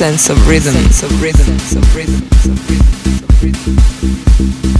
Sense of Rhythm. sense of rhythm. Sense of rhythm. Sense of rhythm. Sense of rhythm.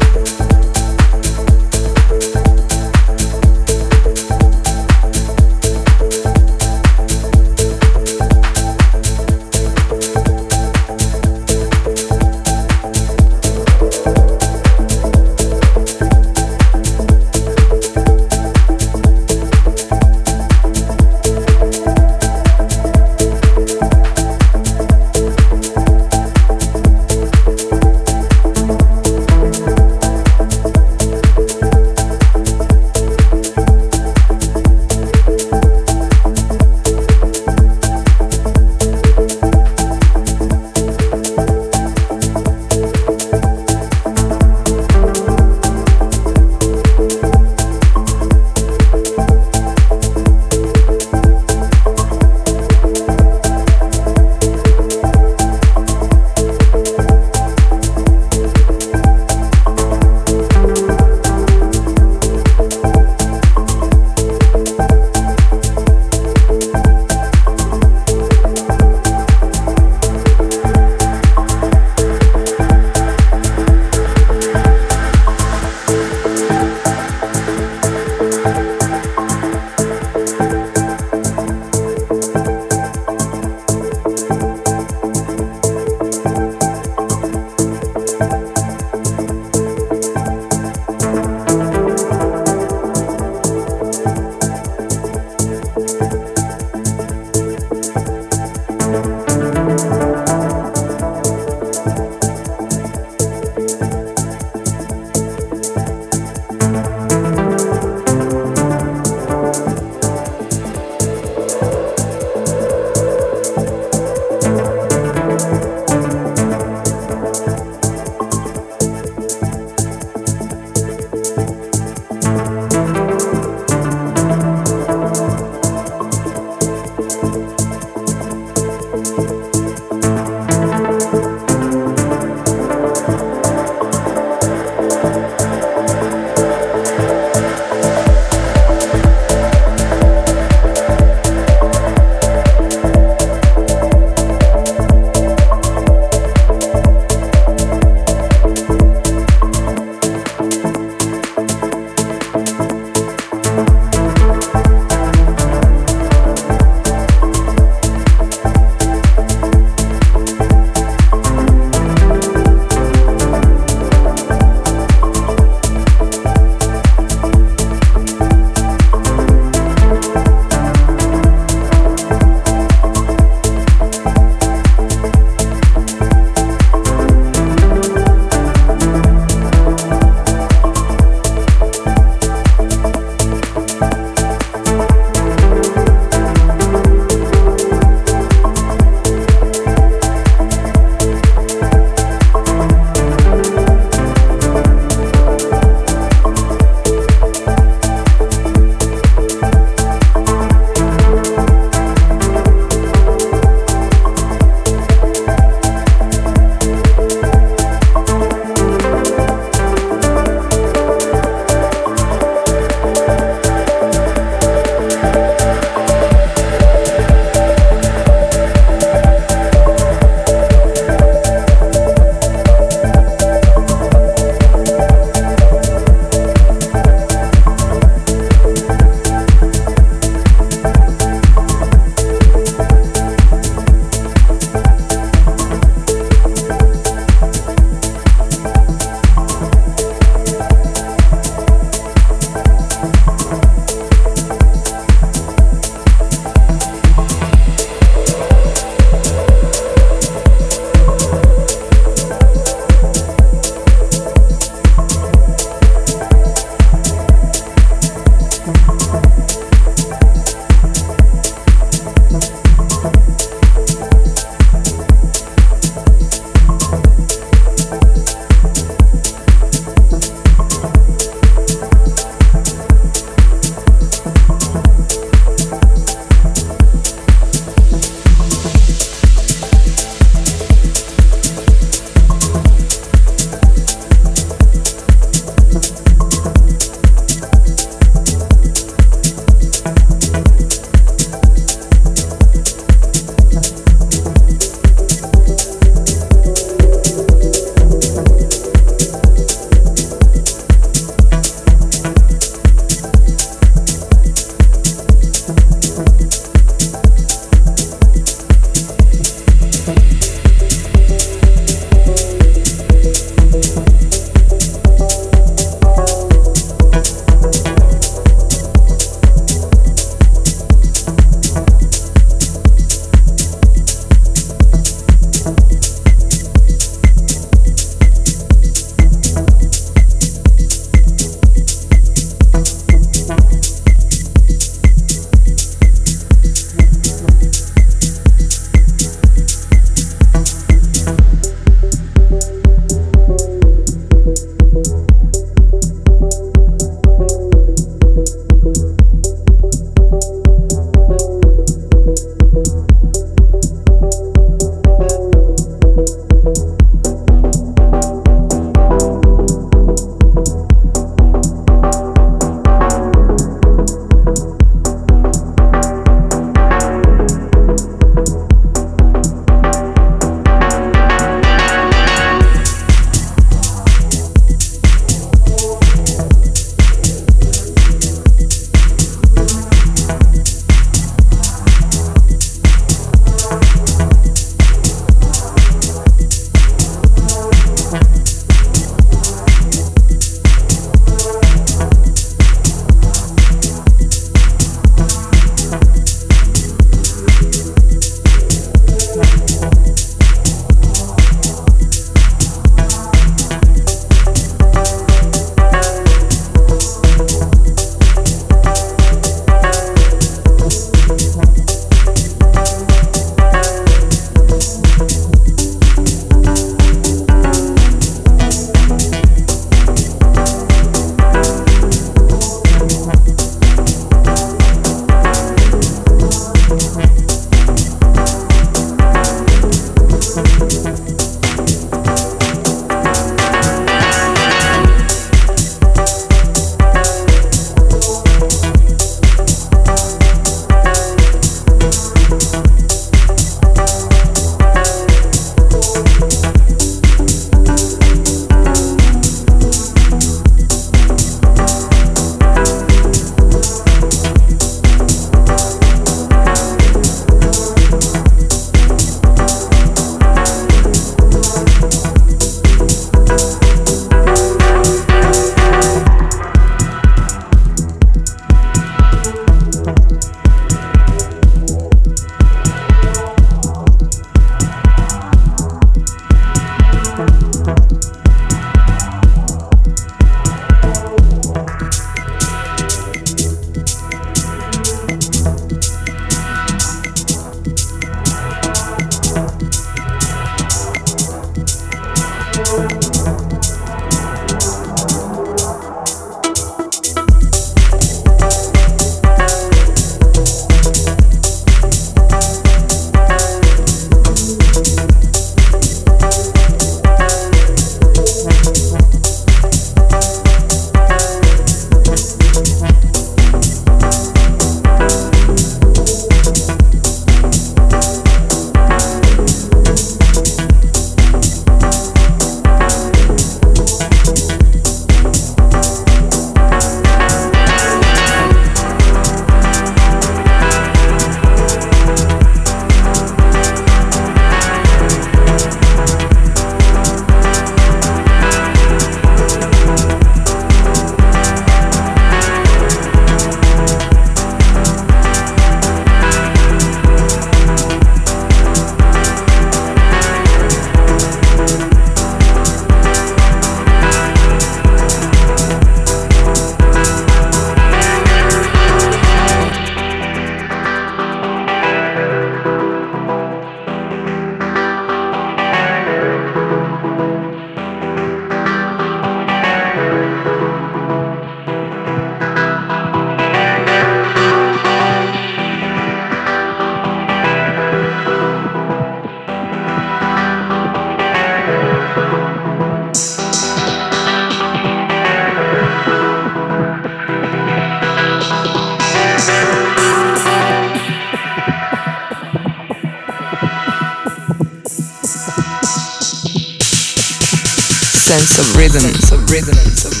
Of rhythm. sense of rhythm,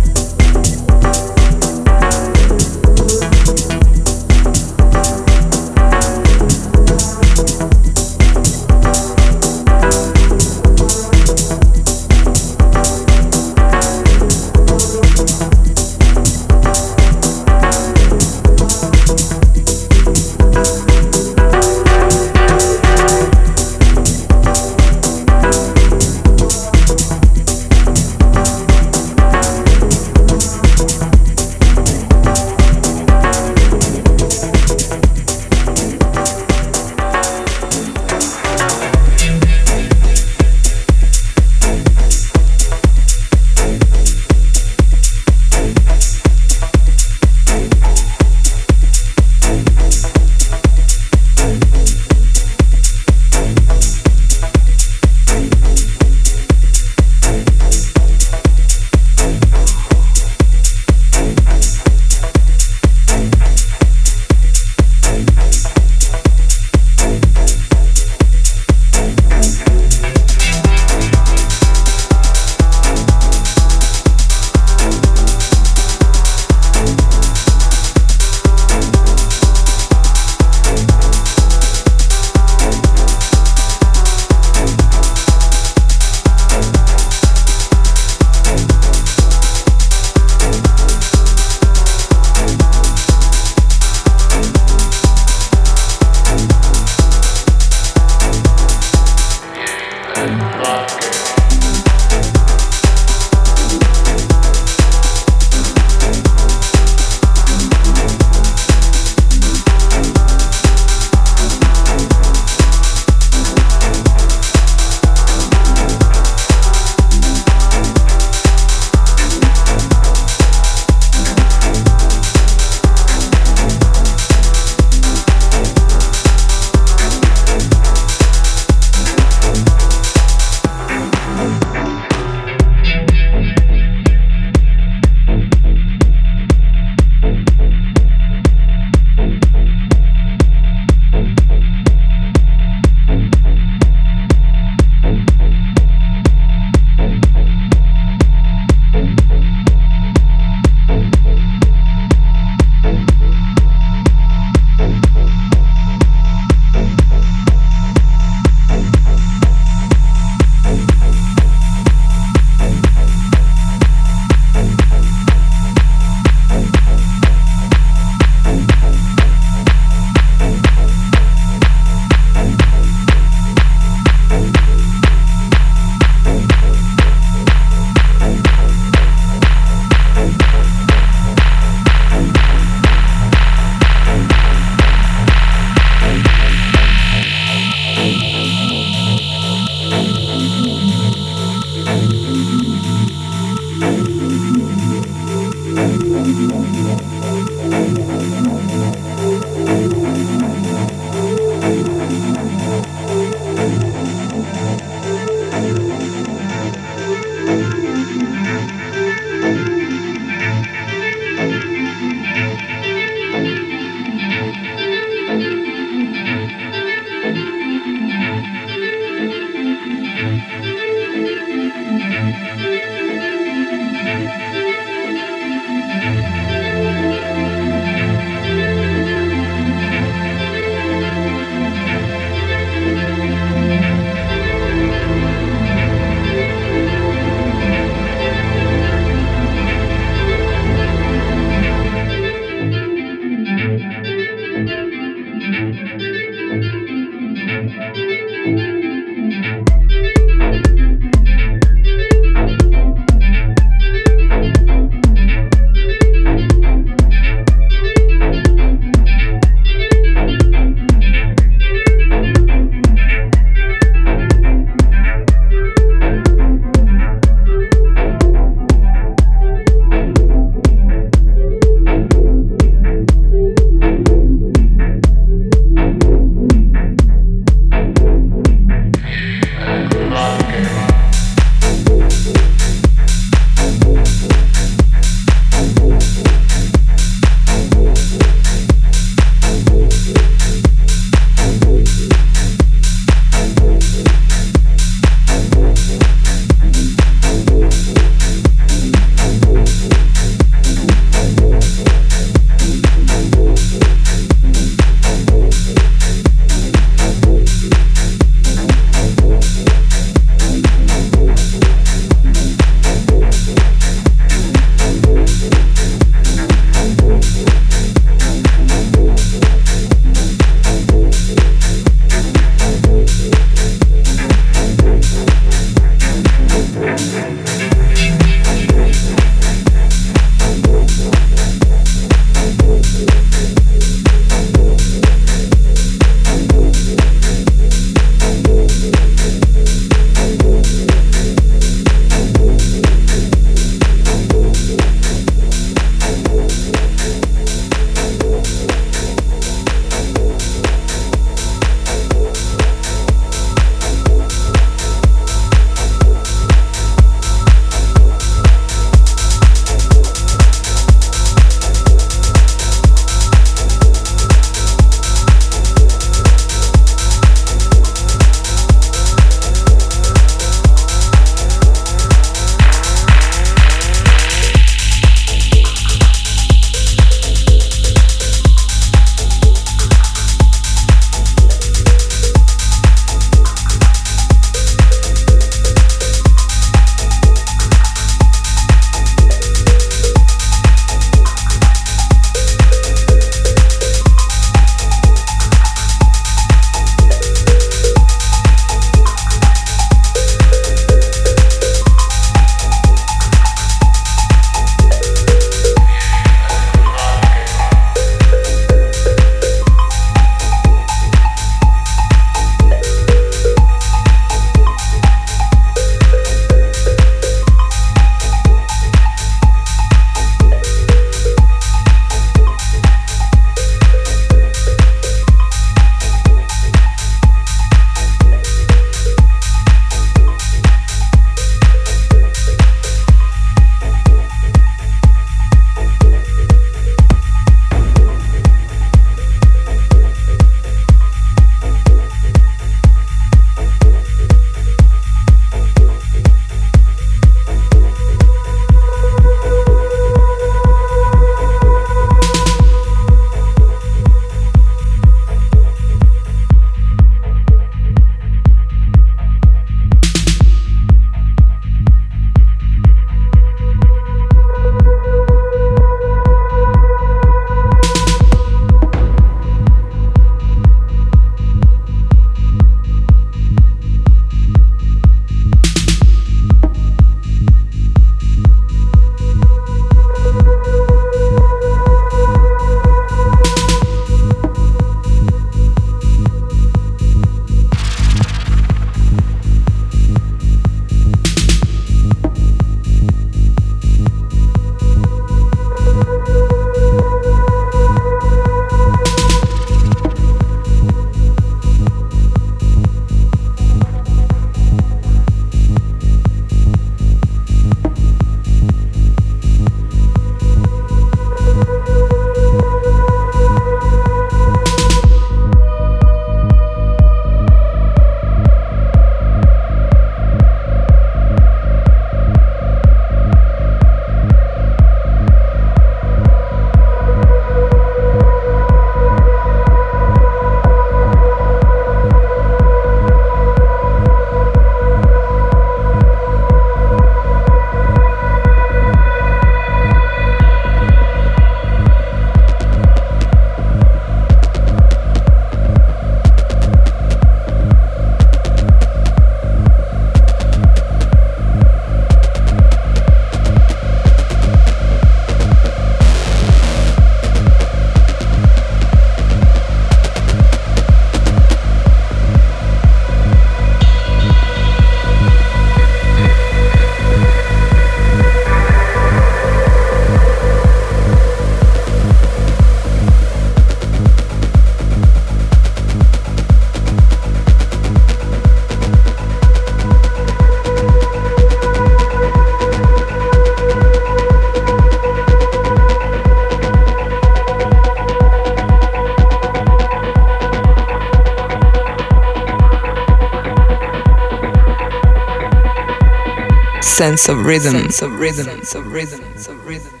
sense of rhythm, sense of rhythm, sense of rhythm, sense of rhythm,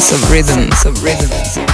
sense of rhythm, of rhythm.